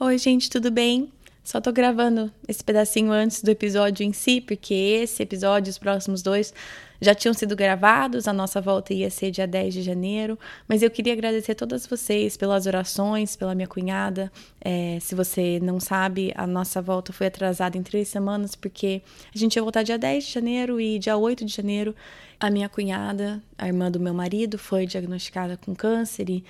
Oi, gente, tudo bem? Só tô gravando esse pedacinho antes do episódio em si, porque esse episódio, os próximos dois, já tinham sido gravados. A nossa volta ia ser dia 10 de janeiro. Mas eu queria agradecer a todas vocês pelas orações, pela minha cunhada. É, se você não sabe, a nossa volta foi atrasada em três semanas, porque a gente ia voltar dia 10 de janeiro e dia 8 de janeiro. A minha cunhada, a irmã do meu marido, foi diagnosticada com câncer e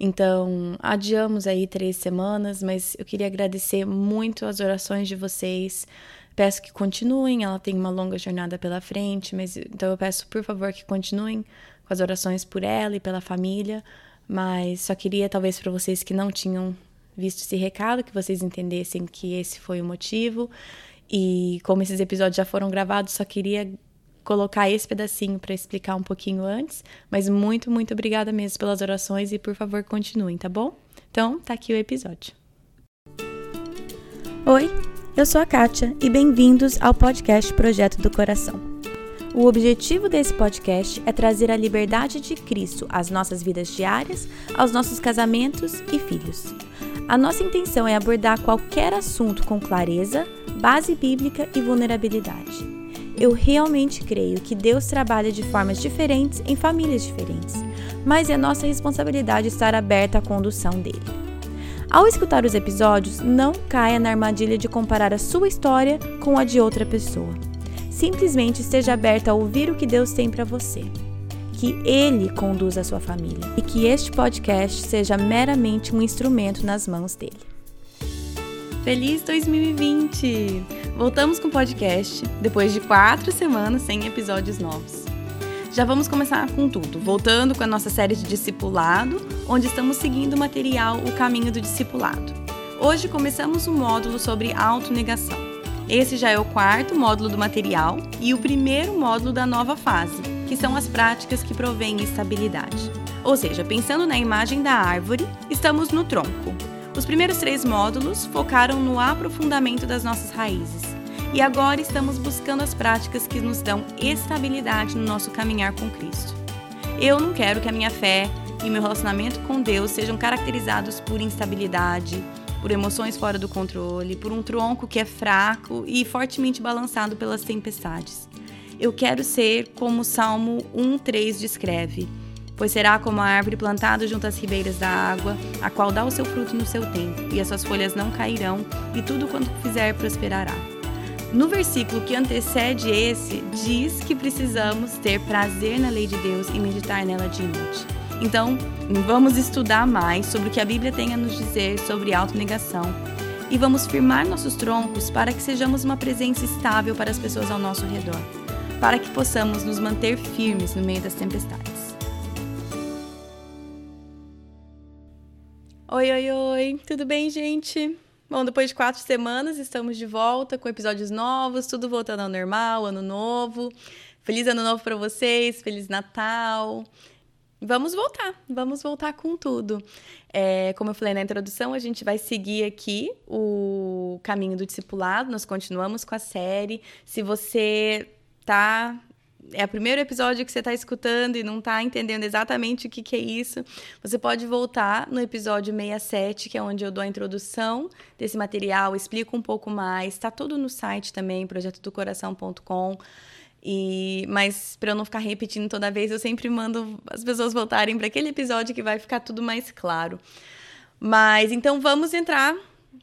então, adiamos aí três semanas, mas eu queria agradecer muito as orações de vocês. Peço que continuem, ela tem uma longa jornada pela frente, mas então eu peço, por favor, que continuem com as orações por ela e pela família. Mas só queria, talvez, para vocês que não tinham visto esse recado, que vocês entendessem que esse foi o motivo. E como esses episódios já foram gravados, só queria colocar esse pedacinho para explicar um pouquinho antes, mas muito, muito obrigada mesmo pelas orações e por favor continuem, tá bom? Então, tá aqui o episódio. Oi, eu sou a Kátia e bem-vindos ao podcast Projeto do Coração. O objetivo desse podcast é trazer a liberdade de Cristo às nossas vidas diárias, aos nossos casamentos e filhos. A nossa intenção é abordar qualquer assunto com clareza, base bíblica e vulnerabilidade. Eu realmente creio que Deus trabalha de formas diferentes em famílias diferentes, mas é nossa responsabilidade estar aberta à condução dele. Ao escutar os episódios, não caia na armadilha de comparar a sua história com a de outra pessoa. Simplesmente esteja aberta a ouvir o que Deus tem para você. Que Ele conduza a sua família e que este podcast seja meramente um instrumento nas mãos dele. Feliz 2020! Voltamos com o podcast depois de quatro semanas sem episódios novos. Já vamos começar com tudo, voltando com a nossa série de discipulado, onde estamos seguindo o material O Caminho do Discipulado. Hoje começamos um módulo sobre autonegação. Esse já é o quarto módulo do material e o primeiro módulo da nova fase, que são as práticas que provêm estabilidade. Ou seja, pensando na imagem da árvore, estamos no tronco, os primeiros três módulos focaram no aprofundamento das nossas raízes. E agora estamos buscando as práticas que nos dão estabilidade no nosso caminhar com Cristo. Eu não quero que a minha fé e meu relacionamento com Deus sejam caracterizados por instabilidade, por emoções fora do controle, por um tronco que é fraco e fortemente balançado pelas tempestades. Eu quero ser como o Salmo 1:3 descreve: pois será como a árvore plantada junto às ribeiras da água, a qual dá o seu fruto no seu tempo, e as suas folhas não cairão, e tudo quanto fizer prosperará. No versículo que antecede esse, diz que precisamos ter prazer na lei de Deus e meditar nela de noite. Então, vamos estudar mais sobre o que a Bíblia tem a nos dizer sobre autonegação e vamos firmar nossos troncos para que sejamos uma presença estável para as pessoas ao nosso redor, para que possamos nos manter firmes no meio das tempestades. Oi, oi, oi, tudo bem, gente? Bom, depois de quatro semanas, estamos de volta com episódios novos, tudo voltando ao normal, ano novo. Feliz ano novo para vocês, feliz Natal. Vamos voltar, vamos voltar com tudo. É, como eu falei na introdução, a gente vai seguir aqui o caminho do discipulado, nós continuamos com a série. Se você tá é o primeiro episódio que você está escutando e não está entendendo exatamente o que, que é isso, você pode voltar no episódio 67, que é onde eu dou a introdução desse material, explico um pouco mais. Está tudo no site também, projetodocoração.com. E, mas para eu não ficar repetindo toda vez, eu sempre mando as pessoas voltarem para aquele episódio que vai ficar tudo mais claro. Mas então vamos entrar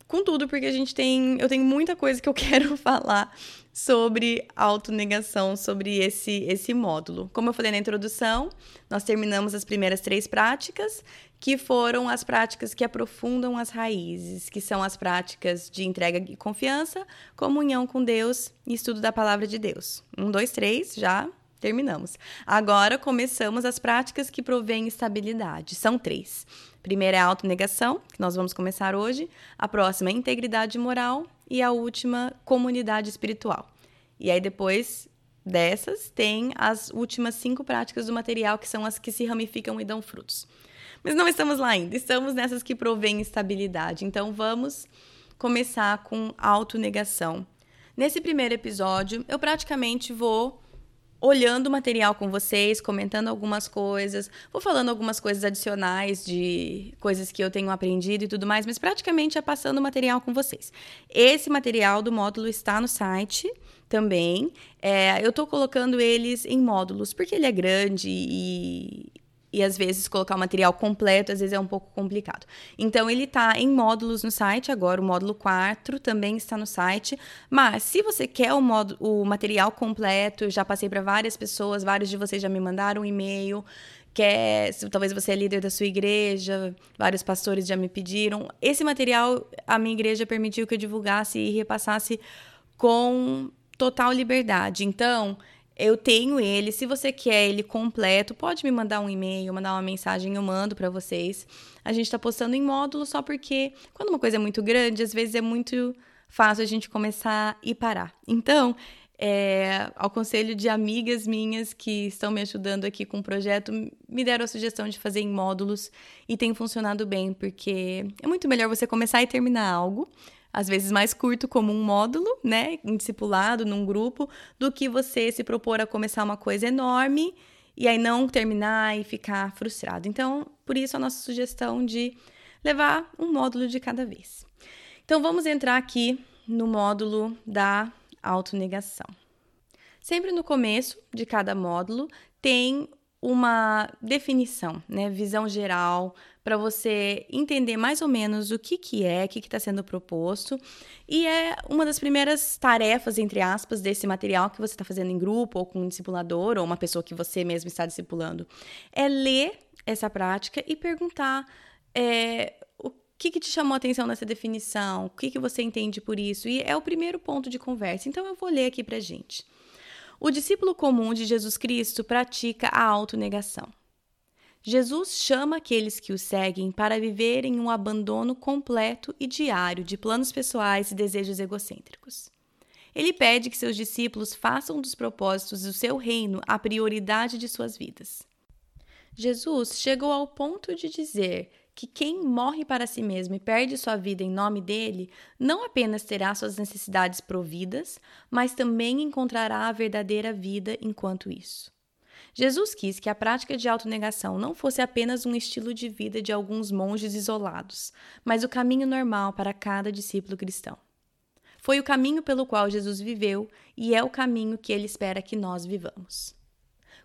com tudo, porque a gente tem. Eu tenho muita coisa que eu quero falar sobre autonegação, sobre esse, esse módulo. Como eu falei na introdução, nós terminamos as primeiras três práticas, que foram as práticas que aprofundam as raízes, que são as práticas de entrega e confiança, comunhão com Deus e estudo da palavra de Deus. Um, dois, três, já terminamos. Agora começamos as práticas que provêm estabilidade. São três. Primeira é a autonegação, que nós vamos começar hoje. A próxima é integridade moral e a última, comunidade espiritual. E aí depois dessas tem as últimas cinco práticas do material, que são as que se ramificam e dão frutos. Mas não estamos lá ainda, estamos nessas que provêm estabilidade. Então vamos começar com autonegação. Nesse primeiro episódio, eu praticamente vou olhando o material com vocês, comentando algumas coisas, vou falando algumas coisas adicionais de coisas que eu tenho aprendido e tudo mais, mas praticamente é passando o material com vocês. Esse material do módulo está no site também. É, eu estou colocando eles em módulos, porque ele é grande e, e às vezes colocar o material completo às vezes é um pouco complicado. Então ele está em módulos no site, agora o módulo 4 também está no site, mas se você quer o, módulo, o material completo, eu já passei para várias pessoas, vários de vocês já me mandaram um e-mail, quer, talvez você é líder da sua igreja, vários pastores já me pediram. Esse material a minha igreja permitiu que eu divulgasse e repassasse com total liberdade. Então, eu tenho ele. Se você quer ele completo, pode me mandar um e-mail, mandar uma mensagem, eu mando para vocês. A gente está postando em módulo só porque quando uma coisa é muito grande, às vezes é muito fácil a gente começar e parar. Então, é, ao conselho de amigas minhas que estão me ajudando aqui com o projeto, me deram a sugestão de fazer em módulos e tem funcionado bem, porque é muito melhor você começar e terminar algo às vezes mais curto como um módulo, né, discipulado, num grupo, do que você se propor a começar uma coisa enorme e aí não terminar e ficar frustrado. Então, por isso a nossa sugestão de levar um módulo de cada vez. Então, vamos entrar aqui no módulo da autonegação. Sempre no começo de cada módulo tem uma definição, né, visão geral, para você entender mais ou menos o que, que é, o que está sendo proposto. E é uma das primeiras tarefas, entre aspas, desse material que você está fazendo em grupo, ou com um discipulador, ou uma pessoa que você mesmo está discipulando. É ler essa prática e perguntar é, o que, que te chamou a atenção nessa definição, o que, que você entende por isso. E é o primeiro ponto de conversa. Então eu vou ler aqui para gente. O discípulo comum de Jesus Cristo pratica a autonegação. Jesus chama aqueles que o seguem para viverem um abandono completo e diário de planos pessoais e desejos egocêntricos. Ele pede que seus discípulos façam dos propósitos do seu reino a prioridade de suas vidas. Jesus chegou ao ponto de dizer que quem morre para si mesmo e perde sua vida em nome dele, não apenas terá suas necessidades providas, mas também encontrará a verdadeira vida enquanto isso. Jesus quis que a prática de autonegação não fosse apenas um estilo de vida de alguns monges isolados, mas o caminho normal para cada discípulo cristão. Foi o caminho pelo qual Jesus viveu e é o caminho que ele espera que nós vivamos.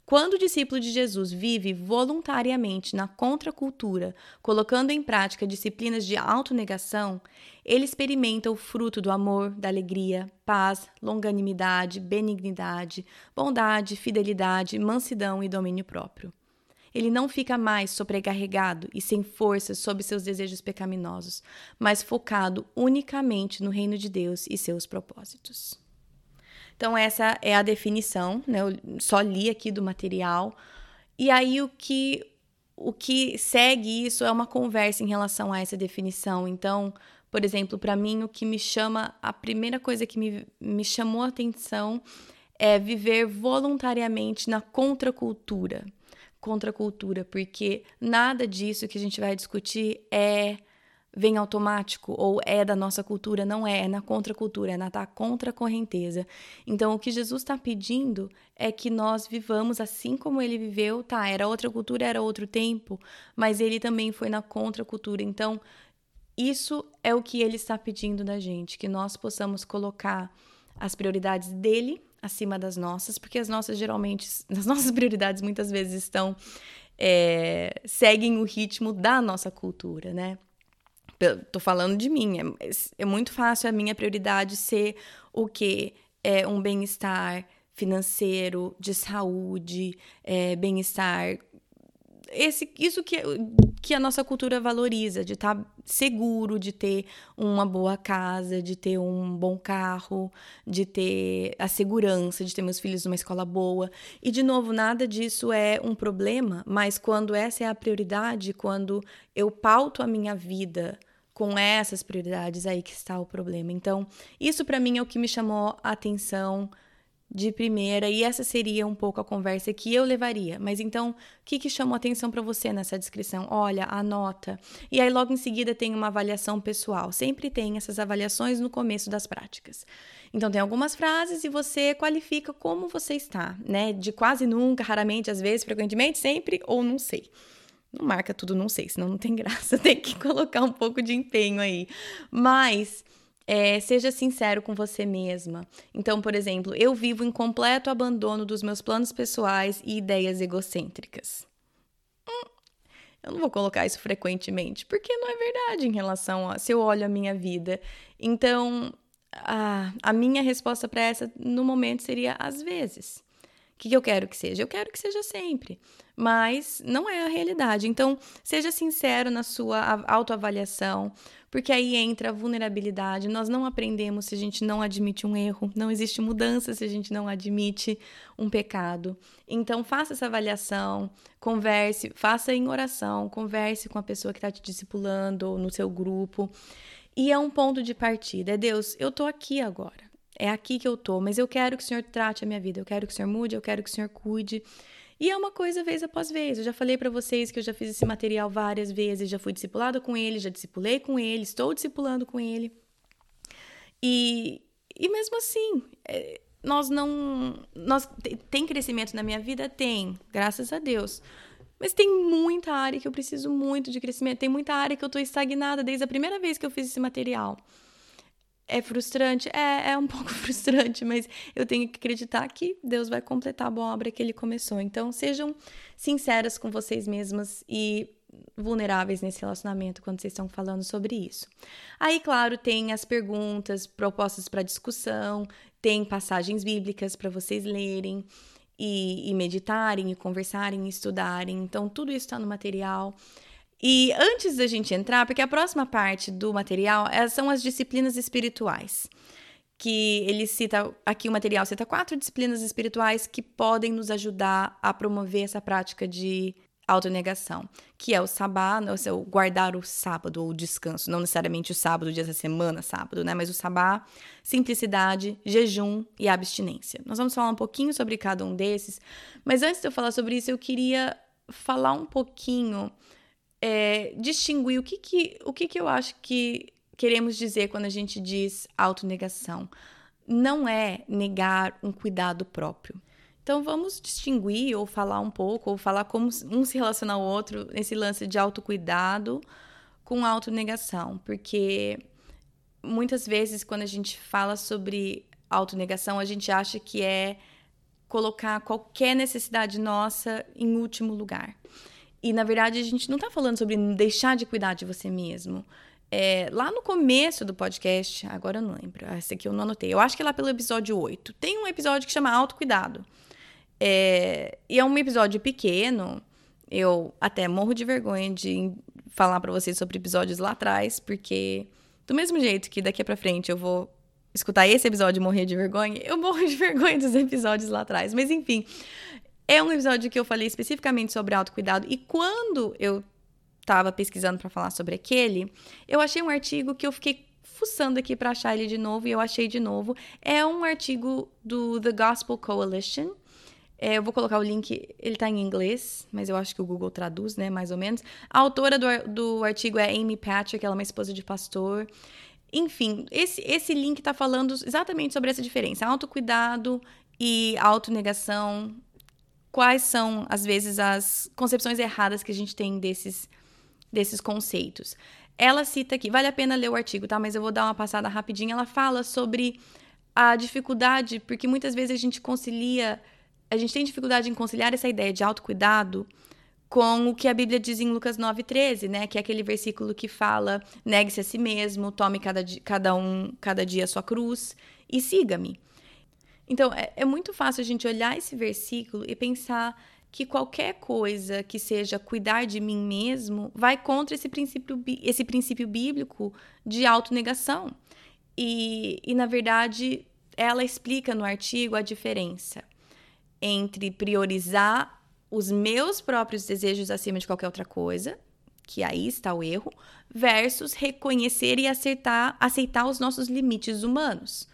Quando o discípulo de Jesus vive voluntariamente na contracultura, colocando em prática disciplinas de autonegação, ele experimenta o fruto do amor, da alegria, paz, longanimidade, benignidade, bondade, fidelidade, mansidão e domínio próprio. Ele não fica mais sobrecarregado e sem forças sob seus desejos pecaminosos, mas focado unicamente no reino de Deus e seus propósitos. Então, essa é a definição, né? Eu só li aqui do material. E aí, o que, o que segue isso é uma conversa em relação a essa definição. Então, por exemplo, para mim, o que me chama, a primeira coisa que me, me chamou a atenção é viver voluntariamente na contracultura. Contracultura, porque nada disso que a gente vai discutir é vem automático ou é da nossa cultura, não é, é na contracultura, é na tá contra correnteza. Então, o que Jesus está pedindo é que nós vivamos assim como ele viveu, tá? Era outra cultura, era outro tempo, mas ele também foi na contracultura. Então, isso é o que ele está pedindo da gente, que nós possamos colocar as prioridades dele acima das nossas, porque as nossas geralmente, as nossas prioridades muitas vezes estão é, seguem o ritmo da nossa cultura, né? Tô falando de mim. É, é muito fácil a minha prioridade ser o quê? É um bem-estar financeiro, de saúde, é, bem-estar. Esse, isso que, que a nossa cultura valoriza, de estar tá seguro, de ter uma boa casa, de ter um bom carro, de ter a segurança, de ter meus filhos numa escola boa. E, de novo, nada disso é um problema, mas quando essa é a prioridade, quando eu pauto a minha vida com essas prioridades aí que está o problema. Então, isso para mim é o que me chamou a atenção de primeira e essa seria um pouco a conversa que eu levaria. Mas então, o que, que chamou atenção para você nessa descrição? Olha, anota. E aí logo em seguida tem uma avaliação pessoal. Sempre tem essas avaliações no começo das práticas. Então tem algumas frases e você qualifica como você está, né? De quase nunca, raramente, às vezes, frequentemente, sempre ou não sei. Não marca tudo, não sei, senão não tem graça. Tem que colocar um pouco de empenho aí. Mas é, seja sincero com você mesma. Então, por exemplo, eu vivo em completo abandono dos meus planos pessoais e ideias egocêntricas. Hum, eu não vou colocar isso frequentemente, porque não é verdade em relação a se eu olho a minha vida. Então, a, a minha resposta para essa no momento seria às vezes que, que eu quero que seja? Eu quero que seja sempre, mas não é a realidade. Então, seja sincero na sua autoavaliação, porque aí entra a vulnerabilidade. Nós não aprendemos se a gente não admite um erro, não existe mudança se a gente não admite um pecado. Então, faça essa avaliação, converse, faça em oração, converse com a pessoa que está te discipulando ou no seu grupo. E é um ponto de partida. É Deus, eu estou aqui agora é aqui que eu tô, mas eu quero que o Senhor trate a minha vida, eu quero que o Senhor mude, eu quero que o Senhor cuide. E é uma coisa vez após vez. Eu já falei para vocês que eu já fiz esse material várias vezes, já fui discipulada com ele, já discipulei com ele, estou discipulando com ele. E, e mesmo assim, é, nós não. Nós, tem crescimento na minha vida? Tem, graças a Deus. Mas tem muita área que eu preciso muito de crescimento, tem muita área que eu estou estagnada desde a primeira vez que eu fiz esse material. É frustrante? É, é um pouco frustrante, mas eu tenho que acreditar que Deus vai completar a boa obra que ele começou. Então, sejam sinceras com vocês mesmas e vulneráveis nesse relacionamento quando vocês estão falando sobre isso. Aí, claro, tem as perguntas, propostas para discussão, tem passagens bíblicas para vocês lerem e, e meditarem, e conversarem, e estudarem. Então, tudo isso está no material. E antes da gente entrar, porque a próxima parte do material é, são as disciplinas espirituais. Que ele cita, aqui o material cita quatro disciplinas espirituais que podem nos ajudar a promover essa prática de autonegação, que é o sabá, né, o guardar o sábado ou o descanso, não necessariamente o sábado, o dia da semana, sábado, né, mas o sabá, simplicidade, jejum e abstinência. Nós vamos falar um pouquinho sobre cada um desses, mas antes de eu falar sobre isso, eu queria falar um pouquinho é, distinguir o que, que, o que, que eu acho que queremos dizer quando a gente diz autonegação. Não é negar um cuidado próprio. Então vamos distinguir ou falar um pouco, ou falar como um se relaciona ao outro nesse lance de autocuidado com autonegação, porque muitas vezes quando a gente fala sobre autonegação, a gente acha que é colocar qualquer necessidade nossa em último lugar. E na verdade a gente não está falando sobre deixar de cuidar de você mesmo. É, lá no começo do podcast, agora eu não lembro, ah, esse aqui eu não anotei. Eu acho que é lá pelo episódio 8. Tem um episódio que chama Autocuidado. É, e é um episódio pequeno. Eu até morro de vergonha de falar para vocês sobre episódios lá atrás, porque do mesmo jeito que daqui para frente eu vou escutar esse episódio e morrer de vergonha, eu morro de vergonha dos episódios lá atrás. Mas enfim, é um episódio que eu falei especificamente sobre autocuidado e quando eu estava pesquisando para falar sobre aquele, eu achei um artigo que eu fiquei fuçando aqui para achar ele de novo e eu achei de novo. É um artigo do The Gospel Coalition. É, eu vou colocar o link, ele está em inglês, mas eu acho que o Google traduz, né, mais ou menos. A autora do, do artigo é Amy Patrick, ela é uma esposa de pastor. Enfim, esse, esse link está falando exatamente sobre essa diferença: autocuidado e autonegação quais são, às vezes, as concepções erradas que a gente tem desses, desses conceitos. Ela cita aqui, vale a pena ler o artigo, tá? Mas eu vou dar uma passada rapidinho. Ela fala sobre a dificuldade, porque muitas vezes a gente concilia, a gente tem dificuldade em conciliar essa ideia de autocuidado com o que a Bíblia diz em Lucas 9:13, né, que é aquele versículo que fala: "Negue-se a si mesmo, tome cada, cada um cada dia a sua cruz e siga-me". Então, é, é muito fácil a gente olhar esse versículo e pensar que qualquer coisa que seja cuidar de mim mesmo vai contra esse princípio, esse princípio bíblico de autonegação. E, e, na verdade, ela explica no artigo a diferença entre priorizar os meus próprios desejos acima de qualquer outra coisa, que aí está o erro, versus reconhecer e acertar, aceitar os nossos limites humanos.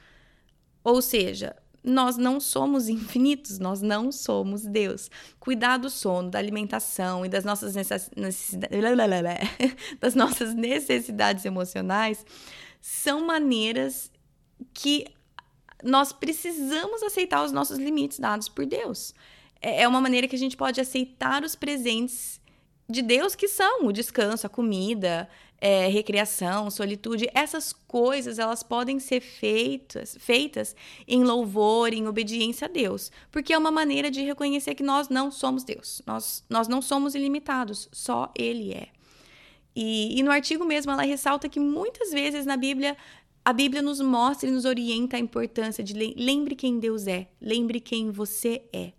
Ou seja, nós não somos infinitos, nós não somos Deus. Cuidar do sono, da alimentação e das nossas necessidades, das nossas necessidades emocionais são maneiras que nós precisamos aceitar os nossos limites dados por Deus. É, é uma maneira que a gente pode aceitar os presentes de Deus que são o descanso, a comida, é, recreação, solitude, essas coisas elas podem ser feitas, feitas em louvor, em obediência a Deus, porque é uma maneira de reconhecer que nós não somos Deus, nós, nós não somos ilimitados, só Ele é. E, e no artigo mesmo ela ressalta que muitas vezes na Bíblia a Bíblia nos mostra e nos orienta a importância de lembre quem Deus é, lembre quem você é.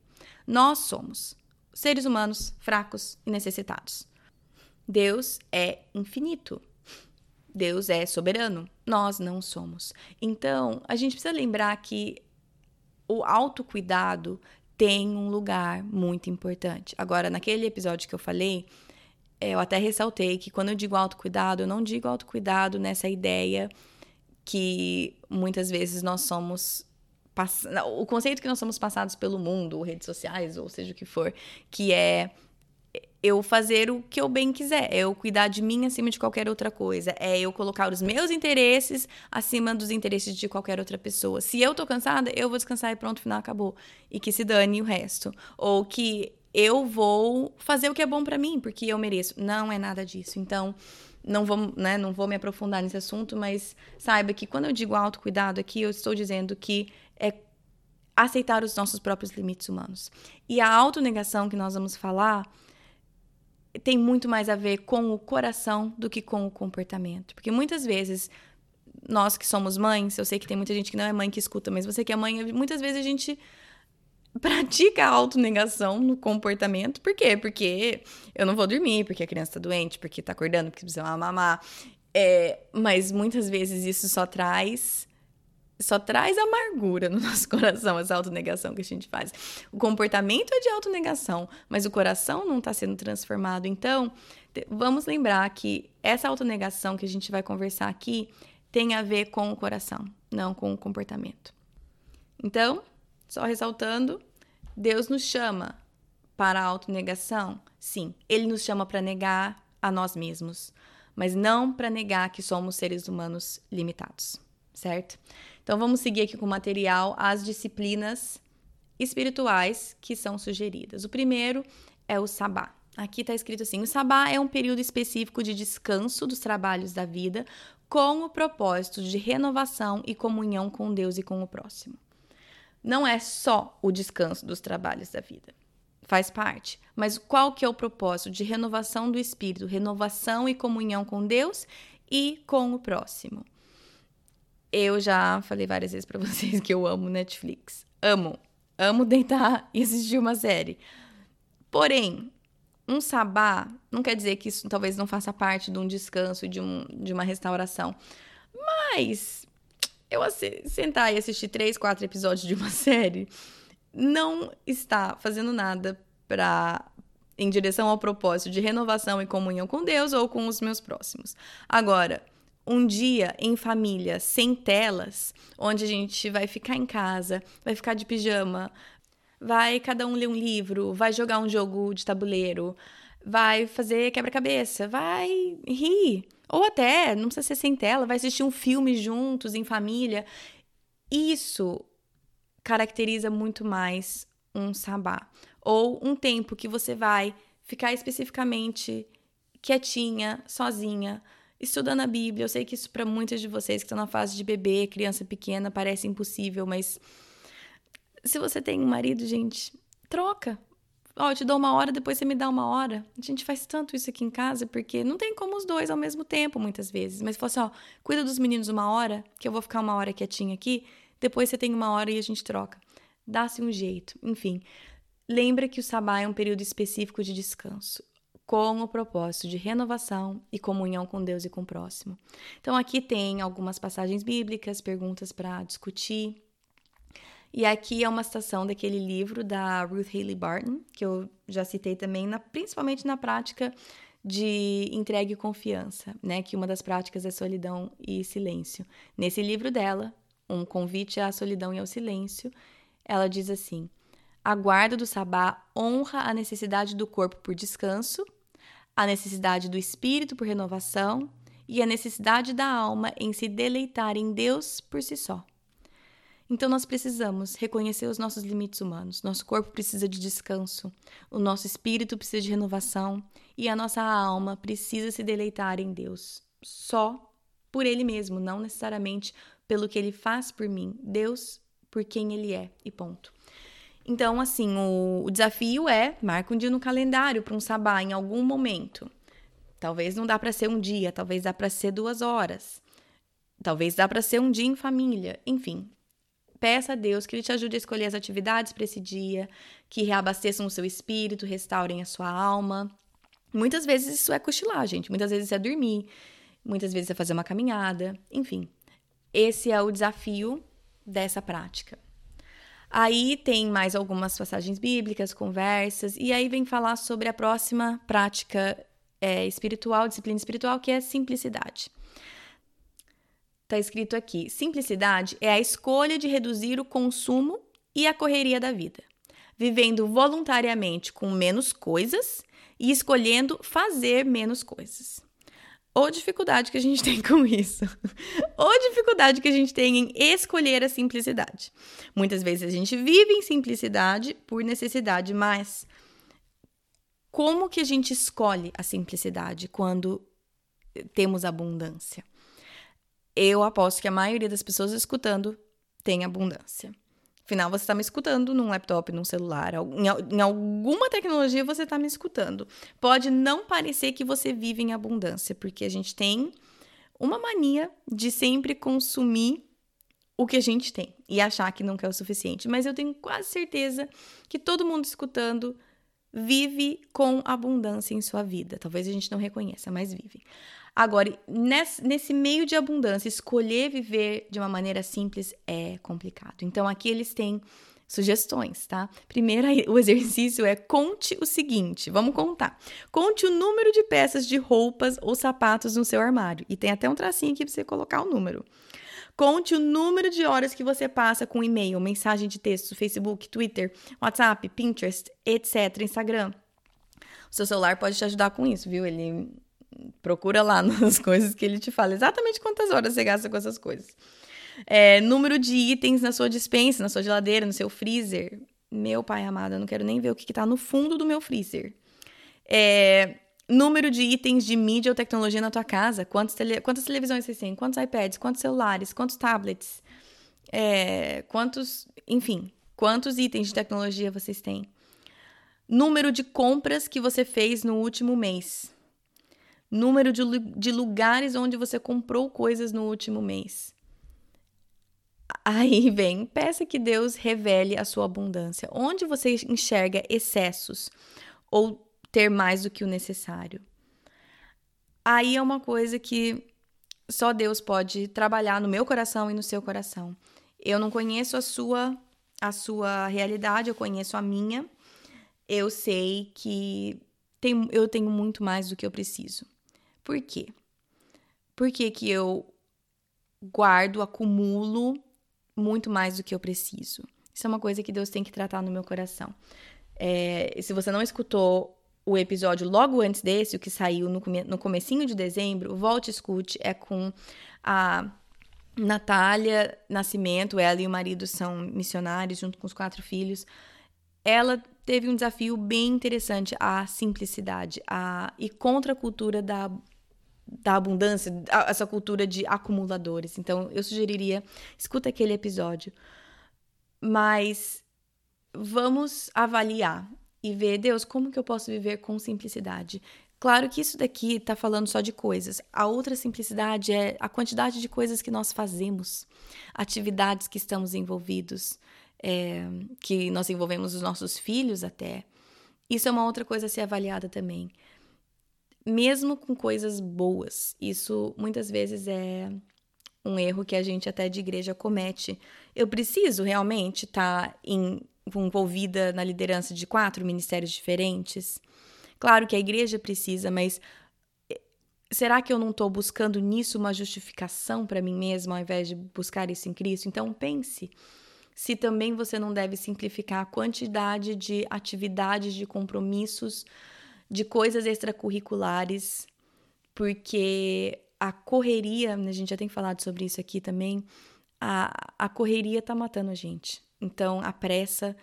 Nós somos seres humanos fracos e necessitados. Deus é infinito. Deus é soberano. Nós não somos. Então, a gente precisa lembrar que o autocuidado tem um lugar muito importante. Agora, naquele episódio que eu falei, eu até ressaltei que quando eu digo autocuidado, eu não digo autocuidado nessa ideia que muitas vezes nós somos o conceito que nós somos passados pelo mundo, redes sociais, ou seja o que for, que é eu fazer o que eu bem quiser, é eu cuidar de mim acima de qualquer outra coisa, é eu colocar os meus interesses acima dos interesses de qualquer outra pessoa. Se eu tô cansada, eu vou descansar e pronto, final acabou. E que se dane o resto. Ou que eu vou fazer o que é bom para mim, porque eu mereço. Não é nada disso. Então, não vou, né, não vou me aprofundar nesse assunto, mas saiba que quando eu digo autocuidado aqui, eu estou dizendo que é aceitar os nossos próprios limites humanos. E a autonegação que nós vamos falar tem muito mais a ver com o coração do que com o comportamento. Porque muitas vezes, nós que somos mães, eu sei que tem muita gente que não é mãe que escuta, mas você que é mãe, muitas vezes a gente pratica a autonegação no comportamento. Por quê? Porque eu não vou dormir, porque a criança tá doente, porque tá acordando, porque precisa mamar. É, mas muitas vezes isso só traz só traz amargura no nosso coração, essa autonegação que a gente faz. O comportamento é de autonegação, mas o coração não está sendo transformado. Então, vamos lembrar que essa autonegação que a gente vai conversar aqui tem a ver com o coração, não com o comportamento. Então, só ressaltando, Deus nos chama para a autonegação? Sim, ele nos chama para negar a nós mesmos, mas não para negar que somos seres humanos limitados, certo? Então vamos seguir aqui com o material as disciplinas espirituais que são sugeridas. O primeiro é o sabá. Aqui está escrito assim: o sabá é um período específico de descanso dos trabalhos da vida com o propósito de renovação e comunhão com Deus e com o próximo. Não é só o descanso dos trabalhos da vida. Faz parte. Mas qual que é o propósito de renovação do espírito, renovação e comunhão com Deus e com o próximo? Eu já falei várias vezes para vocês que eu amo Netflix. Amo. Amo deitar e assistir uma série. Porém, um sabá não quer dizer que isso talvez não faça parte de um descanso de, um, de uma restauração. Mas eu sentar e assistir três, quatro episódios de uma série não está fazendo nada para em direção ao propósito de renovação e comunhão com Deus ou com os meus próximos. Agora, um dia em família, sem telas, onde a gente vai ficar em casa, vai ficar de pijama, vai cada um ler um livro, vai jogar um jogo de tabuleiro, vai fazer quebra-cabeça, vai rir. Ou até, não precisa ser sem tela, vai assistir um filme juntos, em família. Isso caracteriza muito mais um sabá. Ou um tempo que você vai ficar especificamente quietinha, sozinha, estudando a Bíblia. Eu sei que isso para muitas de vocês que estão na fase de bebê, criança pequena, parece impossível, mas se você tem um marido, gente, troca. Ó, oh, eu te dou uma hora, depois você me dá uma hora. A gente faz tanto isso aqui em casa, porque não tem como os dois ao mesmo tempo, muitas vezes. Mas se fosse, ó, cuida dos meninos uma hora, que eu vou ficar uma hora quietinha aqui, depois você tem uma hora e a gente troca. Dá-se um jeito. Enfim, lembra que o sabá é um período específico de descanso com o propósito de renovação e comunhão com Deus e com o próximo. Então, aqui tem algumas passagens bíblicas, perguntas para discutir. E aqui é uma citação daquele livro da Ruth Haley Barton, que eu já citei também, na, principalmente na prática de entrega e confiança, né? Que uma das práticas é solidão e silêncio. Nesse livro dela, um convite à solidão e ao silêncio, ela diz assim: a guarda do sabá honra a necessidade do corpo por descanso, a necessidade do espírito por renovação e a necessidade da alma em se deleitar em Deus por si só. Então nós precisamos reconhecer os nossos limites humanos. Nosso corpo precisa de descanso, o nosso espírito precisa de renovação e a nossa alma precisa se deleitar em Deus, só por ele mesmo, não necessariamente pelo que ele faz por mim. Deus por quem ele é e ponto. Então, assim, o, o desafio é marca um dia no calendário para um sabá em algum momento. Talvez não dá para ser um dia, talvez dá para ser duas horas. Talvez dá para ser um dia em família. Enfim, peça a Deus que Ele te ajude a escolher as atividades para esse dia, que reabasteçam o seu espírito, restaurem a sua alma. Muitas vezes isso é cochilar, gente. Muitas vezes é dormir. Muitas vezes é fazer uma caminhada. Enfim, esse é o desafio dessa prática. Aí tem mais algumas passagens bíblicas, conversas, e aí vem falar sobre a próxima prática é, espiritual, disciplina espiritual, que é simplicidade. Está escrito aqui: simplicidade é a escolha de reduzir o consumo e a correria da vida, vivendo voluntariamente com menos coisas e escolhendo fazer menos coisas. Ou dificuldade que a gente tem com isso. Ou dificuldade que a gente tem em escolher a simplicidade. Muitas vezes a gente vive em simplicidade por necessidade, mas como que a gente escolhe a simplicidade quando temos abundância? Eu aposto que a maioria das pessoas escutando tem abundância. Afinal, você está me escutando num laptop, num celular, em, em alguma tecnologia você está me escutando. Pode não parecer que você vive em abundância, porque a gente tem uma mania de sempre consumir o que a gente tem e achar que nunca é o suficiente. Mas eu tenho quase certeza que todo mundo escutando vive com abundância em sua vida. Talvez a gente não reconheça, mas vive. Agora, nesse, meio de abundância, escolher viver de uma maneira simples é complicado. Então, aqui eles têm sugestões, tá? Primeiro, o exercício é conte o seguinte: vamos contar. Conte o número de peças de roupas ou sapatos no seu armário. E tem até um tracinho aqui para você colocar o número. Conte o número de horas que você passa com e-mail, mensagem de texto, Facebook, Twitter, WhatsApp, Pinterest, etc., Instagram. O seu celular pode te ajudar com isso, viu? Ele procura lá nas coisas que ele te fala exatamente quantas horas você gasta com essas coisas. É, número de itens na sua dispensa, na sua geladeira, no seu freezer. Meu pai amado, eu não quero nem ver o que, está no fundo do meu freezer. É, número de itens de mídia ou tecnologia na tua casa. Quantas, tele, quantas televisões vocês têm? Quantos iPads? Quantos celulares? Quantos tablets? É, quantos. Enfim, quantos itens de tecnologia vocês têm? Número de compras que você fez no último mês número de, de lugares onde você comprou coisas no último mês. Aí vem, peça que Deus revele a sua abundância. Onde você enxerga excessos ou ter mais do que o necessário? Aí é uma coisa que só Deus pode trabalhar no meu coração e no seu coração. Eu não conheço a sua a sua realidade, eu conheço a minha. Eu sei que tem, eu tenho muito mais do que eu preciso. Por quê? Por que, que eu guardo, acumulo muito mais do que eu preciso? Isso é uma coisa que Deus tem que tratar no meu coração. É, se você não escutou o episódio logo antes desse, o que saiu no, come no comecinho de dezembro, volte e escute. É com a Natália Nascimento, ela e o marido são missionários, junto com os quatro filhos. Ela teve um desafio bem interessante, a simplicidade a, e contra a cultura da da abundância, essa cultura de acumuladores. Então, eu sugeriria, escuta aquele episódio. Mas vamos avaliar e ver, Deus, como que eu posso viver com simplicidade? Claro que isso daqui está falando só de coisas. A outra simplicidade é a quantidade de coisas que nós fazemos, atividades que estamos envolvidos, é, que nós envolvemos os nossos filhos até. Isso é uma outra coisa a ser avaliada também mesmo com coisas boas. Isso muitas vezes é um erro que a gente até de igreja comete. Eu preciso realmente estar tá envolvida na liderança de quatro ministérios diferentes? Claro que a igreja precisa, mas eh, será que eu não estou buscando nisso uma justificação para mim mesma ao invés de buscar isso em Cristo? Então pense se também você não deve simplificar a quantidade de atividades, de compromissos, de coisas extracurriculares, porque a correria, a gente já tem falado sobre isso aqui também, a, a correria tá matando a gente. Então, a pressa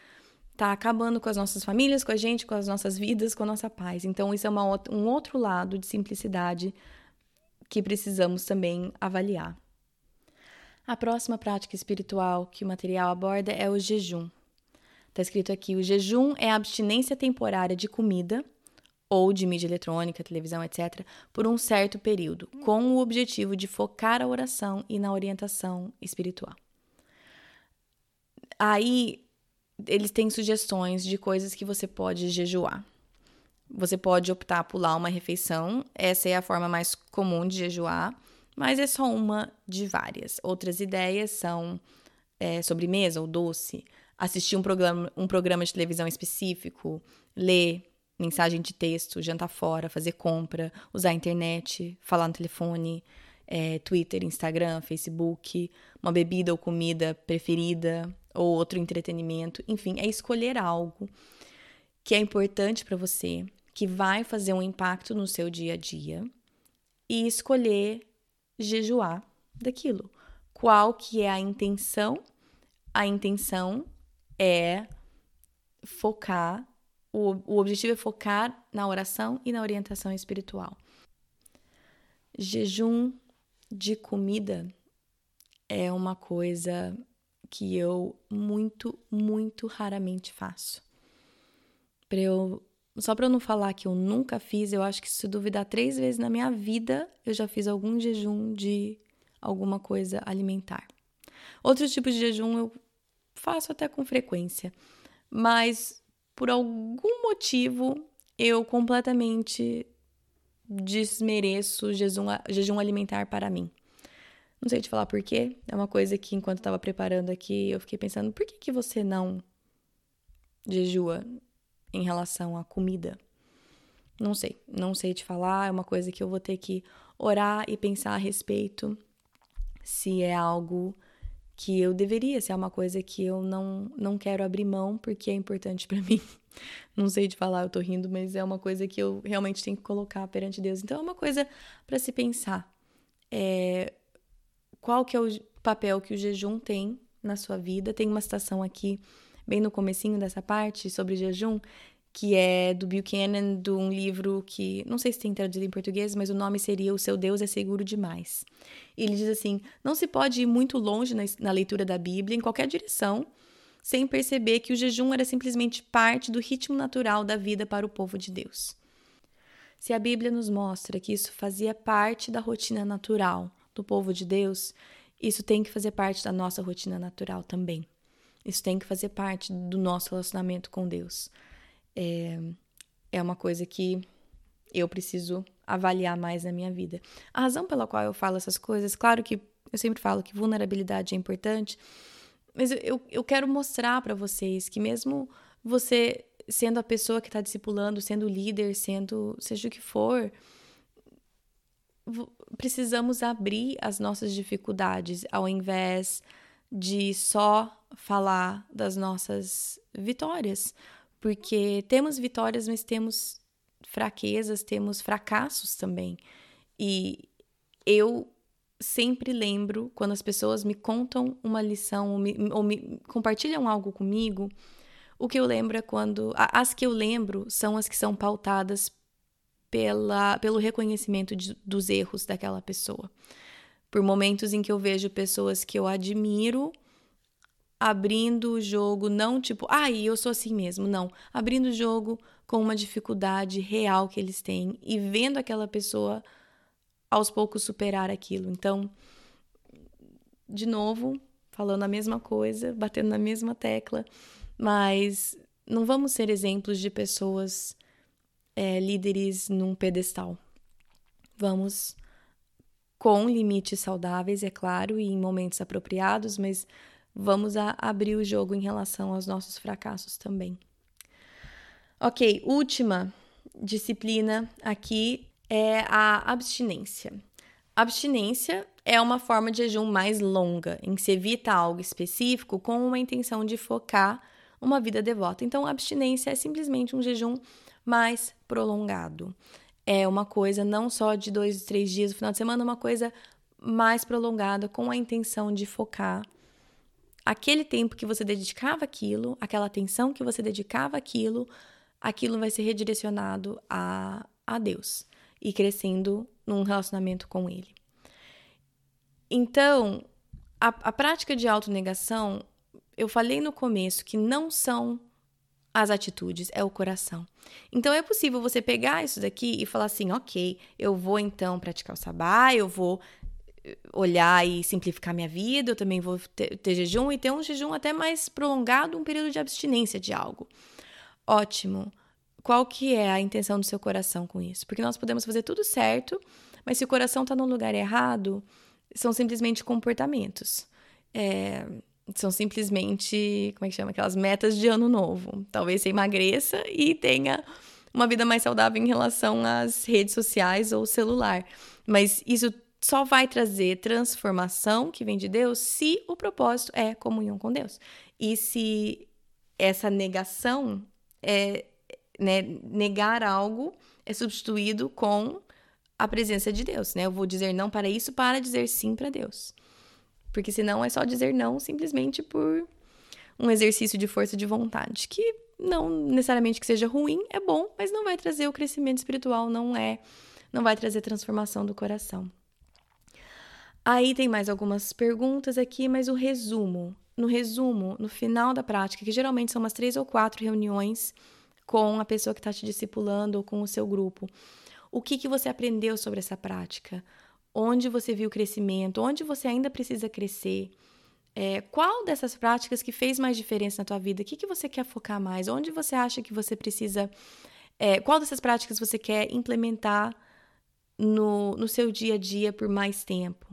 tá acabando com as nossas famílias, com a gente, com as nossas vidas, com a nossa paz. Então, isso é uma, um outro lado de simplicidade que precisamos também avaliar. A próxima prática espiritual que o material aborda é o jejum. Está escrito aqui: o jejum é a abstinência temporária de comida ou de mídia eletrônica, televisão, etc., por um certo período, com o objetivo de focar a oração e na orientação espiritual. Aí eles têm sugestões de coisas que você pode jejuar. Você pode optar por pular uma refeição, essa é a forma mais comum de jejuar, mas é só uma de várias. Outras ideias são é, sobremesa ou doce, assistir um programa, um programa de televisão específico, ler mensagem de texto, jantar fora, fazer compra, usar a internet, falar no telefone, é, Twitter, Instagram, Facebook, uma bebida ou comida preferida ou outro entretenimento. Enfim, é escolher algo que é importante para você, que vai fazer um impacto no seu dia a dia e escolher jejuar daquilo. Qual que é a intenção? A intenção é focar o, o objetivo é focar na oração e na orientação espiritual. Jejum de comida é uma coisa que eu muito, muito raramente faço. Pra eu, só para eu não falar que eu nunca fiz, eu acho que se duvidar três vezes na minha vida, eu já fiz algum jejum de alguma coisa alimentar. Outros tipos de jejum eu faço até com frequência, mas por algum motivo, eu completamente desmereço jejum, jejum alimentar para mim. Não sei te falar por quê. É uma coisa que, enquanto estava preparando aqui, eu fiquei pensando: por que, que você não jejua em relação à comida? Não sei, não sei te falar. É uma coisa que eu vou ter que orar e pensar a respeito se é algo que eu deveria, se é uma coisa que eu não, não quero abrir mão porque é importante para mim. Não sei de falar, eu tô rindo, mas é uma coisa que eu realmente tenho que colocar perante Deus. Então é uma coisa para se pensar. É, qual que é o papel que o jejum tem na sua vida? Tem uma citação aqui bem no comecinho dessa parte sobre jejum que é do Buchanan, de um livro que não sei se tem traduzido em português, mas o nome seria O Seu Deus é Seguro Demais. E ele diz assim: não se pode ir muito longe na, na leitura da Bíblia, em qualquer direção, sem perceber que o jejum era simplesmente parte do ritmo natural da vida para o povo de Deus. Se a Bíblia nos mostra que isso fazia parte da rotina natural do povo de Deus, isso tem que fazer parte da nossa rotina natural também. Isso tem que fazer parte do nosso relacionamento com Deus é, é uma coisa que eu preciso avaliar mais na minha vida. A razão pela qual eu falo essas coisas, claro que eu sempre falo que vulnerabilidade é importante, mas eu, eu quero mostrar para vocês que mesmo você sendo a pessoa que está discipulando, sendo líder, sendo seja o que for, precisamos abrir as nossas dificuldades ao invés de só falar das nossas vitórias porque temos vitórias, mas temos fraquezas, temos fracassos também. E eu sempre lembro quando as pessoas me contam uma lição ou me, ou me compartilham algo comigo, o que eu lembro é quando. As que eu lembro são as que são pautadas pela, pelo reconhecimento de, dos erros daquela pessoa. Por momentos em que eu vejo pessoas que eu admiro abrindo o jogo, não tipo, ai, ah, eu sou assim mesmo, não. Abrindo o jogo com uma dificuldade real que eles têm e vendo aquela pessoa aos poucos superar aquilo. Então, de novo, falando a mesma coisa, batendo na mesma tecla, mas não vamos ser exemplos de pessoas é, líderes num pedestal. Vamos com limites saudáveis, é claro, e em momentos apropriados, mas vamos abrir o jogo em relação aos nossos fracassos também. Ok, última disciplina aqui é a abstinência. Abstinência é uma forma de jejum mais longa, em que se evita algo específico com uma intenção de focar uma vida devota. Então, abstinência é simplesmente um jejum mais prolongado. É uma coisa não só de dois, três dias no final de semana, uma coisa mais prolongada com a intenção de focar aquele tempo que você dedicava aquilo, aquela atenção que você dedicava aquilo, aquilo vai ser redirecionado a, a Deus e crescendo num relacionamento com Ele. Então, a, a prática de autonegação, eu falei no começo que não são as atitudes, é o coração. Então é possível você pegar isso daqui e falar assim, ok, eu vou então praticar o sabá, eu vou olhar e simplificar minha vida, eu também vou ter, ter, jejum e ter um jejum até mais prolongado, um período de abstinência de algo. Ótimo. Qual que é a intenção do seu coração com isso? Porque nós podemos fazer tudo certo, mas se o coração está no lugar errado, são simplesmente comportamentos. É, são simplesmente, como é que chama? Aquelas metas de ano novo. Talvez você emagreça e tenha uma vida mais saudável em relação às redes sociais ou celular. Mas isso só vai trazer transformação que vem de Deus se o propósito é comunhão com Deus. E se essa negação é né, negar algo é substituído com a presença de Deus, né? Eu vou dizer não para isso para dizer sim para Deus. Porque senão é só dizer não simplesmente por um exercício de força de vontade, que não necessariamente que seja ruim, é bom, mas não vai trazer o crescimento espiritual, não é, não vai trazer transformação do coração. Aí tem mais algumas perguntas aqui, mas o resumo, no resumo, no final da prática, que geralmente são umas três ou quatro reuniões com a pessoa que está te discipulando ou com o seu grupo. O que, que você aprendeu sobre essa prática? onde você viu crescimento, onde você ainda precisa crescer. É, qual dessas práticas que fez mais diferença na tua vida? O que, que você quer focar mais? Onde você acha que você precisa. É, qual dessas práticas você quer implementar no, no seu dia a dia por mais tempo?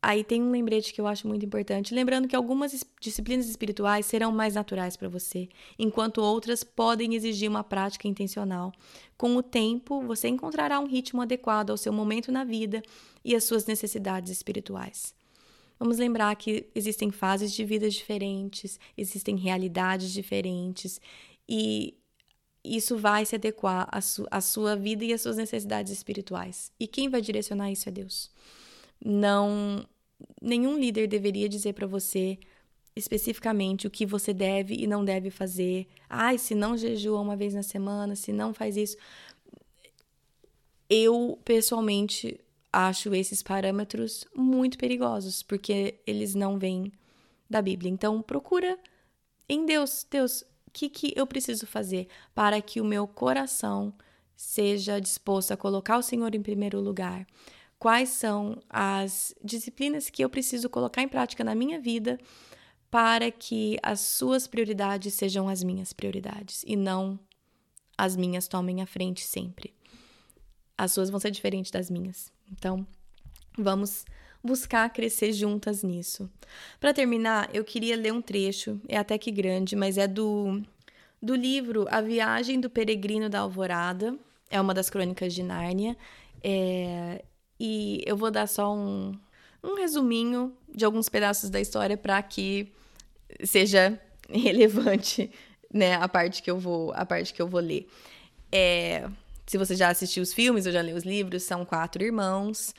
Aí tem um lembrete que eu acho muito importante, lembrando que algumas disciplinas espirituais serão mais naturais para você, enquanto outras podem exigir uma prática intencional. Com o tempo, você encontrará um ritmo adequado ao seu momento na vida e às suas necessidades espirituais. Vamos lembrar que existem fases de vida diferentes, existem realidades diferentes e isso vai se adequar à, su à sua vida e às suas necessidades espirituais. E quem vai direcionar isso é Deus não nenhum líder deveria dizer para você especificamente o que você deve e não deve fazer. Ai, se não jejua uma vez na semana, se não faz isso. Eu, pessoalmente, acho esses parâmetros muito perigosos, porque eles não vêm da Bíblia. Então, procura em Deus, Deus, o que, que eu preciso fazer para que o meu coração seja disposto a colocar o Senhor em primeiro lugar? Quais são as disciplinas que eu preciso colocar em prática na minha vida para que as suas prioridades sejam as minhas prioridades e não as minhas tomem a frente sempre. As suas vão ser diferentes das minhas. Então, vamos buscar crescer juntas nisso. Para terminar, eu queria ler um trecho, é até que grande, mas é do do livro A Viagem do Peregrino da Alvorada, é uma das crônicas de Nárnia. É, e eu vou dar só um, um resuminho de alguns pedaços da história para que seja relevante, né, a parte que eu vou, a parte que eu vou ler. É, se você já assistiu os filmes ou já leu os livros, são quatro irmãos: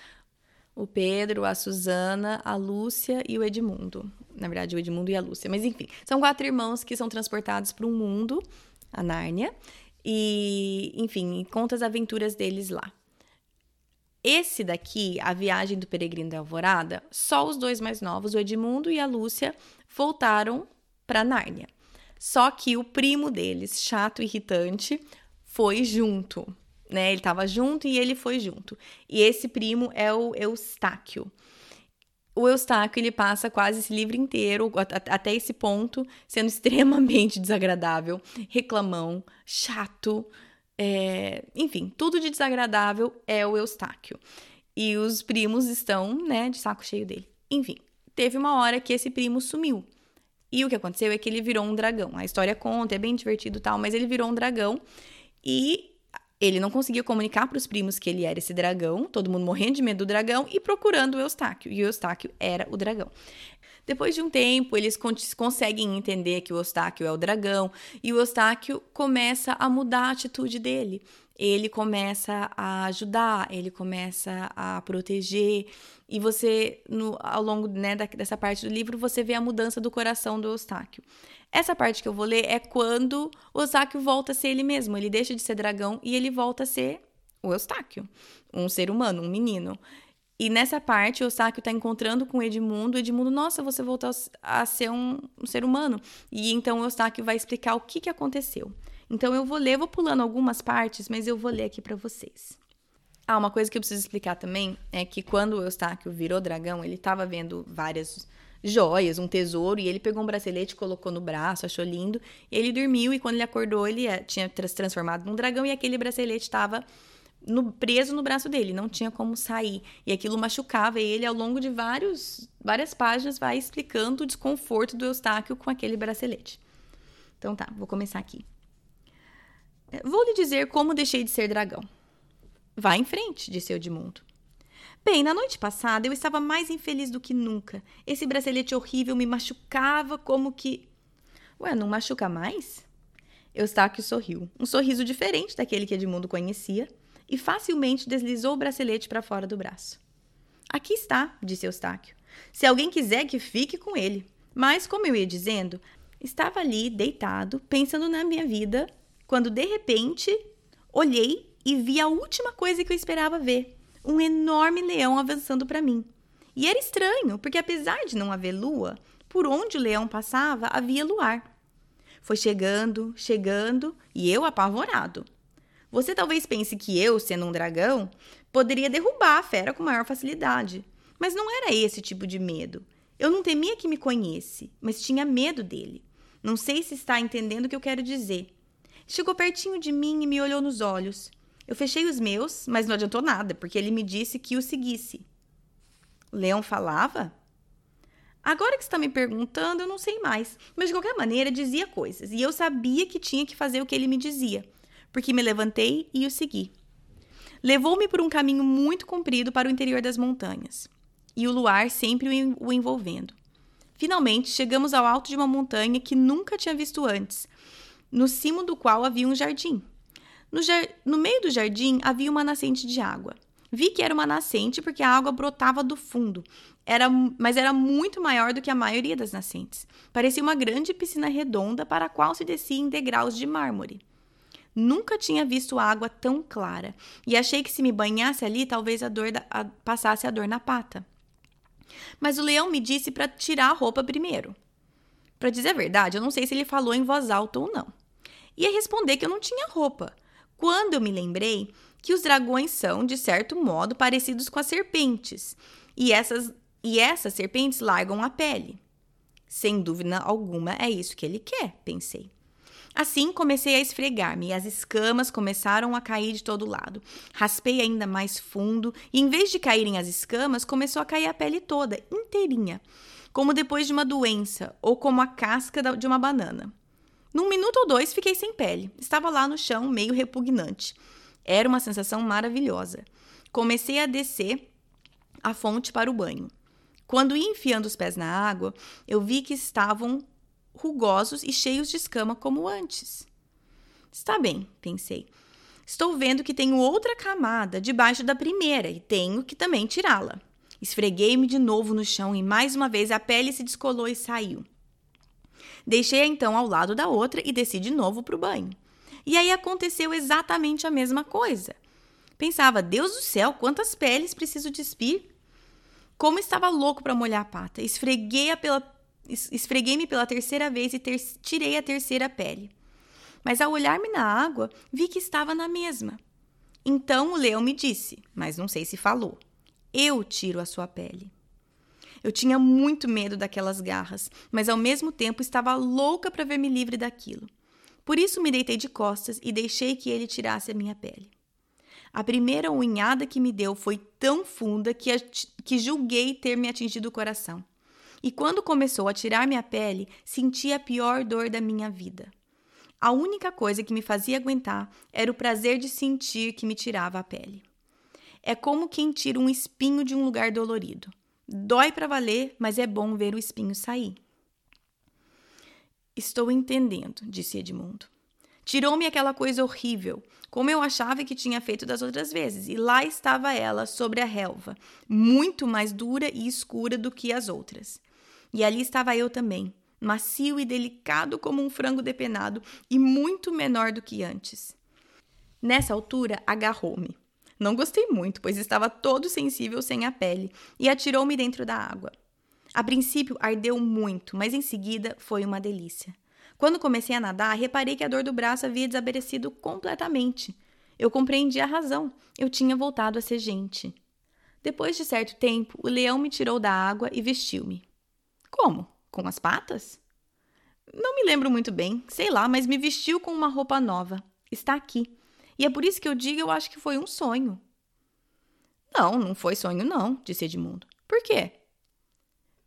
o Pedro, a Susana, a Lúcia e o Edmundo. Na verdade, o Edmundo e a Lúcia, mas enfim, são quatro irmãos que são transportados para um mundo, a Nárnia, e, enfim, conta as aventuras deles lá. Esse daqui, A Viagem do Peregrino da Alvorada, só os dois mais novos, o Edmundo e a Lúcia, voltaram para Nárnia. Só que o primo deles, chato e irritante, foi junto, né? Ele estava junto e ele foi junto. E esse primo é o Eustáquio. O Eustáquio, ele passa quase esse livro inteiro, até esse ponto, sendo extremamente desagradável, reclamão, chato, é, enfim, tudo de desagradável é o Eustáquio. E os primos estão, né, de saco cheio dele. Enfim, teve uma hora que esse primo sumiu. E o que aconteceu é que ele virou um dragão. A história conta, é bem divertido tal, mas ele virou um dragão. E Ele não conseguia comunicar para os primos que ele era esse dragão, todo mundo morrendo de medo do dragão e procurando o Eustáquio. E o Eustáquio era o dragão. Depois de um tempo, eles conseguem entender que o Eustáquio é o dragão e o Eustáquio começa a mudar a atitude dele. Ele começa a ajudar, ele começa a proteger. E você, no, ao longo né, dessa parte do livro, você vê a mudança do coração do Eustáquio. Essa parte que eu vou ler é quando o Eustáquio volta a ser ele mesmo. Ele deixa de ser dragão e ele volta a ser o Eustáquio, um ser humano, um menino. E nessa parte, o Eustáquio está encontrando com Edmundo. Edmundo, nossa, você voltou a ser um, um ser humano. E então o Eustáquio vai explicar o que, que aconteceu. Então eu vou ler, vou pulando algumas partes, mas eu vou ler aqui para vocês. Ah, uma coisa que eu preciso explicar também é que quando o Eustáquio virou dragão, ele estava vendo várias joias, um tesouro, e ele pegou um bracelete, colocou no braço, achou lindo, ele dormiu, e quando ele acordou, ele é, tinha transformado num dragão, e aquele bracelete estava no, preso no braço dele, não tinha como sair. E aquilo machucava ele ao longo de vários, várias páginas, vai explicando o desconforto do Eustáquio com aquele bracelete. Então tá, vou começar aqui. Vou lhe dizer como deixei de ser dragão. Vá em frente, disse Edmundo. Bem, na noite passada eu estava mais infeliz do que nunca. Esse bracelete horrível me machucava como que. Ué, não machuca mais? Eustáquio sorriu, um sorriso diferente daquele que Edmundo conhecia, e facilmente deslizou o bracelete para fora do braço. Aqui está, disse Eustáquio. Se alguém quiser que fique com ele. Mas, como eu ia dizendo, estava ali, deitado, pensando na minha vida, quando de repente olhei e vi a última coisa que eu esperava ver um enorme leão avançando para mim. E era estranho, porque apesar de não haver lua, por onde o leão passava havia luar. Foi chegando, chegando, e eu apavorado. Você talvez pense que eu, sendo um dragão, poderia derrubar a fera com maior facilidade. Mas não era esse tipo de medo. Eu não temia que me conhecesse, mas tinha medo dele. Não sei se está entendendo o que eu quero dizer. Chegou pertinho de mim e me olhou nos olhos. Eu fechei os meus, mas não adiantou nada, porque ele me disse que o seguisse. Leão falava? Agora que está me perguntando, eu não sei mais. Mas de qualquer maneira, dizia coisas. E eu sabia que tinha que fazer o que ele me dizia, porque me levantei e o segui. Levou-me por um caminho muito comprido para o interior das montanhas, e o luar sempre o envolvendo. Finalmente, chegamos ao alto de uma montanha que nunca tinha visto antes, no cimo do qual havia um jardim. No, no meio do jardim havia uma nascente de água. Vi que era uma nascente porque a água brotava do fundo, era, mas era muito maior do que a maioria das nascentes. Parecia uma grande piscina redonda para a qual se descia em degraus de mármore. Nunca tinha visto água tão clara e achei que se me banhasse ali, talvez a dor da, a, passasse a dor na pata. Mas o leão me disse para tirar a roupa primeiro. Para dizer a verdade, eu não sei se ele falou em voz alta ou não. Ia responder que eu não tinha roupa, quando eu me lembrei que os dragões são, de certo modo, parecidos com as serpentes, e essas, e essas serpentes largam a pele. Sem dúvida alguma, é isso que ele quer, pensei. Assim comecei a esfregar-me e as escamas começaram a cair de todo lado. Raspei ainda mais fundo e, em vez de caírem as escamas, começou a cair a pele toda, inteirinha, como depois de uma doença ou como a casca de uma banana. Num minuto ou dois fiquei sem pele. Estava lá no chão, meio repugnante. Era uma sensação maravilhosa. Comecei a descer a fonte para o banho. Quando ia enfiando os pés na água, eu vi que estavam rugosos e cheios de escama como antes. Está bem, pensei. Estou vendo que tenho outra camada debaixo da primeira e tenho que também tirá-la. Esfreguei-me de novo no chão e mais uma vez a pele se descolou e saiu. Deixei-a então ao lado da outra e desci de novo para o banho. E aí aconteceu exatamente a mesma coisa. Pensava, Deus do céu, quantas peles preciso despir? Como estava louco para molhar a pata. Esfreguei-me pela, esfreguei pela terceira vez e ter, tirei a terceira pele. Mas ao olhar-me na água, vi que estava na mesma. Então o leão me disse, mas não sei se falou: Eu tiro a sua pele. Eu tinha muito medo daquelas garras, mas ao mesmo tempo estava louca para ver-me livre daquilo. Por isso me deitei de costas e deixei que ele tirasse a minha pele. A primeira unhada que me deu foi tão funda que, que julguei ter me atingido o coração. E quando começou a tirar minha pele, senti a pior dor da minha vida. A única coisa que me fazia aguentar era o prazer de sentir que me tirava a pele. É como quem tira um espinho de um lugar dolorido. Dói para valer, mas é bom ver o espinho sair. Estou entendendo, disse Edmundo. Tirou-me aquela coisa horrível, como eu achava que tinha feito das outras vezes, e lá estava ela sobre a relva, muito mais dura e escura do que as outras. E ali estava eu também, macio e delicado como um frango depenado e muito menor do que antes. Nessa altura, agarrou-me. Não gostei muito, pois estava todo sensível sem a pele, e atirou-me dentro da água. A princípio ardeu muito, mas em seguida foi uma delícia. Quando comecei a nadar, reparei que a dor do braço havia desaparecido completamente. Eu compreendi a razão. Eu tinha voltado a ser gente. Depois de certo tempo, o leão me tirou da água e vestiu-me. Como? Com as patas? Não me lembro muito bem, sei lá, mas me vestiu com uma roupa nova. Está aqui. E é por isso que eu digo eu acho que foi um sonho. Não, não foi sonho, não, disse Edmundo. Por quê?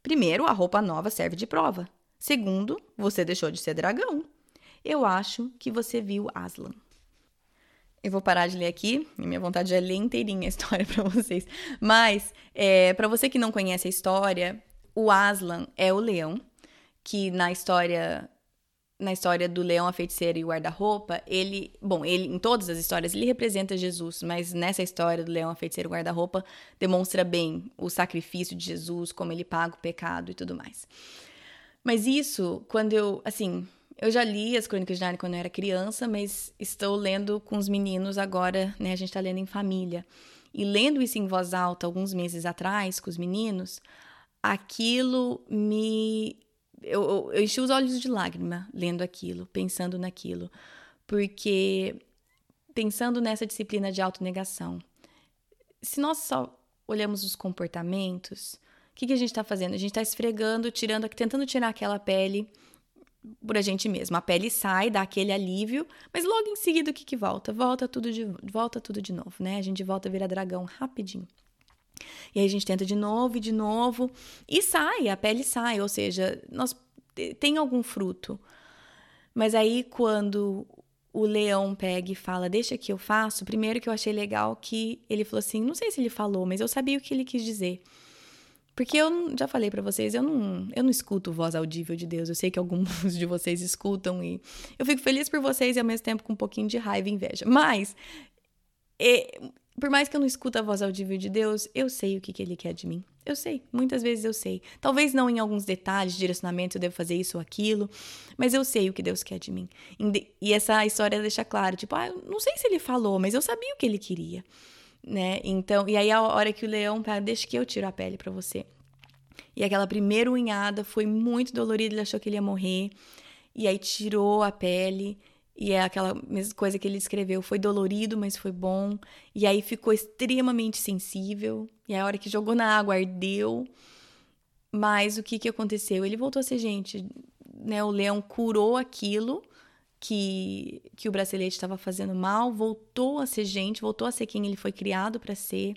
Primeiro, a roupa nova serve de prova. Segundo, você deixou de ser dragão. Eu acho que você viu Aslan. Eu vou parar de ler aqui, minha vontade é ler inteirinha a história para vocês. Mas, é, para você que não conhece a história, o Aslan é o leão, que na história na história do leão, a feiticeira e o guarda-roupa, ele, bom, ele em todas as histórias ele representa Jesus, mas nessa história do leão, a feiticeira e o guarda-roupa demonstra bem o sacrifício de Jesus, como ele paga o pecado e tudo mais. Mas isso, quando eu, assim, eu já li as Crônicas de Narnia quando eu era criança, mas estou lendo com os meninos agora, né? A gente está lendo em família. E lendo isso em voz alta alguns meses atrás com os meninos, aquilo me eu, eu, eu enchi os olhos de lágrima lendo aquilo, pensando naquilo, porque pensando nessa disciplina de autonegação, se nós só olhamos os comportamentos, o que, que a gente está fazendo? A gente está esfregando, tirando, tentando tirar aquela pele por a gente mesmo. A pele sai, dá aquele alívio, mas logo em seguida o que, que volta? Volta tudo de volta tudo de novo, né? A gente volta a virar dragão rapidinho. E aí a gente tenta de novo e de novo e sai, a pele sai, ou seja, nós tem algum fruto. Mas aí quando o leão pega e fala, deixa que eu faço, primeiro que eu achei legal que ele falou assim, não sei se ele falou, mas eu sabia o que ele quis dizer. Porque eu já falei para vocês, eu não, eu não escuto voz audível de Deus. Eu sei que alguns de vocês escutam e eu fico feliz por vocês e ao mesmo tempo com um pouquinho de raiva e inveja. Mas por mais que eu não escute a voz audível de Deus, eu sei o que, que Ele quer de mim. Eu sei, muitas vezes eu sei. Talvez não em alguns detalhes, direcionamento, eu devo fazer isso ou aquilo, mas eu sei o que Deus quer de mim. E essa história deixa claro, tipo, ah, não sei se ele falou, mas eu sabia o que ele queria, né? Então, e aí a hora que o leão, pá, deixa que eu tiro a pele para você. E aquela primeira unhada foi muito dolorida, ele achou que ele ia morrer. E aí tirou a pele e é aquela mesma coisa que ele escreveu, foi dolorido, mas foi bom. E aí ficou extremamente sensível. E a hora que jogou na água ardeu. Mas o que, que aconteceu? Ele voltou a ser gente. Né? O leão curou aquilo que, que o bracelete estava fazendo mal, voltou a ser gente, voltou a ser quem ele foi criado para ser.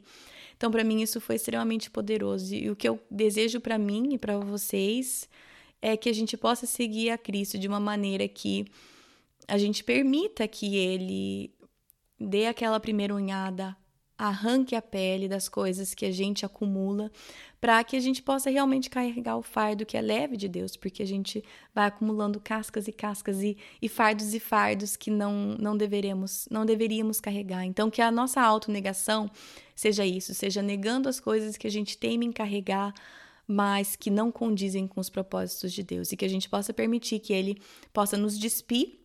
Então, para mim, isso foi extremamente poderoso. E o que eu desejo para mim e para vocês é que a gente possa seguir a Cristo de uma maneira que a gente permita que ele dê aquela primeira unhada, arranque a pele das coisas que a gente acumula, para que a gente possa realmente carregar o fardo que é leve de Deus, porque a gente vai acumulando cascas e cascas e, e fardos e fardos que não, não deveremos, não deveríamos carregar. Então, que a nossa autonegação seja isso, seja negando as coisas que a gente teme em carregar, mas que não condizem com os propósitos de Deus, e que a gente possa permitir que Ele possa nos despir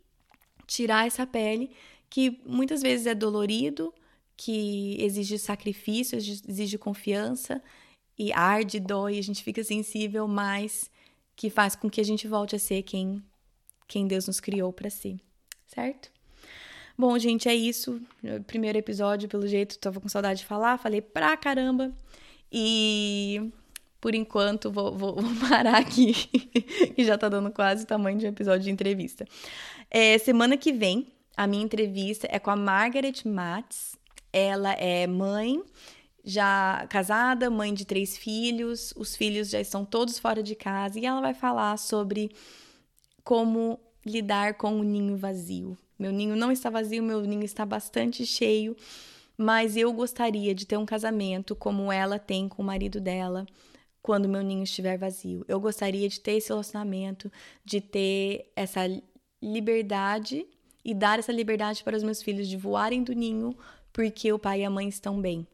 tirar essa pele que muitas vezes é dolorido, que exige sacrifício, exige confiança e arde, dói, a gente fica sensível, mas que faz com que a gente volte a ser quem quem Deus nos criou para ser, certo? Bom, gente, é isso. Primeiro episódio, pelo jeito, tava com saudade de falar, falei pra caramba. E por enquanto vou, vou, vou parar aqui, que já tá dando quase o tamanho de um episódio de entrevista. É, semana que vem, a minha entrevista é com a Margaret Matz. Ela é mãe, já casada, mãe de três filhos. Os filhos já estão todos fora de casa e ela vai falar sobre como lidar com o ninho vazio. Meu ninho não está vazio, meu ninho está bastante cheio, mas eu gostaria de ter um casamento como ela tem com o marido dela quando meu ninho estiver vazio. Eu gostaria de ter esse relacionamento, de ter essa liberdade e dar essa liberdade para os meus filhos de voarem do ninho porque o pai e a mãe estão bem.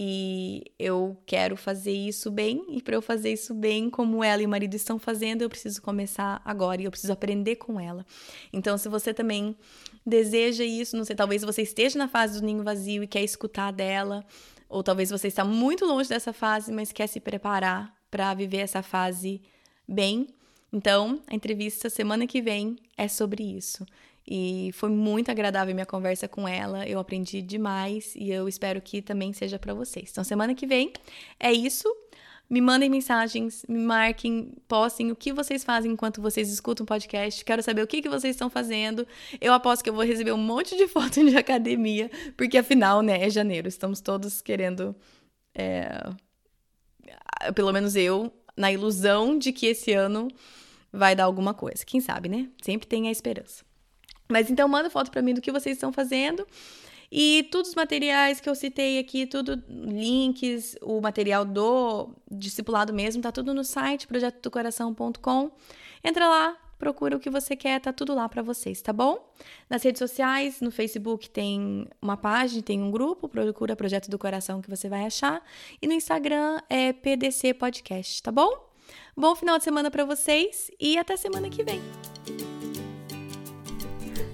E eu quero fazer isso bem, e para eu fazer isso bem, como ela e o marido estão fazendo, eu preciso começar agora e eu preciso aprender com ela. Então, se você também deseja isso, não sei, talvez você esteja na fase do ninho vazio e quer escutar dela, ou talvez você está muito longe dessa fase, mas quer se preparar para viver essa fase bem. Então, a entrevista semana que vem é sobre isso. E foi muito agradável minha conversa com ela. Eu aprendi demais e eu espero que também seja para vocês. Então, semana que vem é isso. Me mandem mensagens, me marquem, postem o que vocês fazem enquanto vocês escutam o podcast. Quero saber o que, que vocês estão fazendo. Eu aposto que eu vou receber um monte de fotos de academia, porque afinal, né, é janeiro. Estamos todos querendo. É... Pelo menos eu, na ilusão de que esse ano vai dar alguma coisa. Quem sabe, né? Sempre tem a esperança. Mas então manda foto para mim do que vocês estão fazendo. E todos os materiais que eu citei aqui, tudo links, o material do discipulado mesmo, tá tudo no site projetodocoração.com. Entra lá, procura o que você quer, tá tudo lá para vocês, tá bom? Nas redes sociais, no Facebook tem uma página, tem um grupo, procura Projeto do Coração que você vai achar, e no Instagram é PDC Podcast, tá bom? Bom final de semana para vocês e até semana que vem.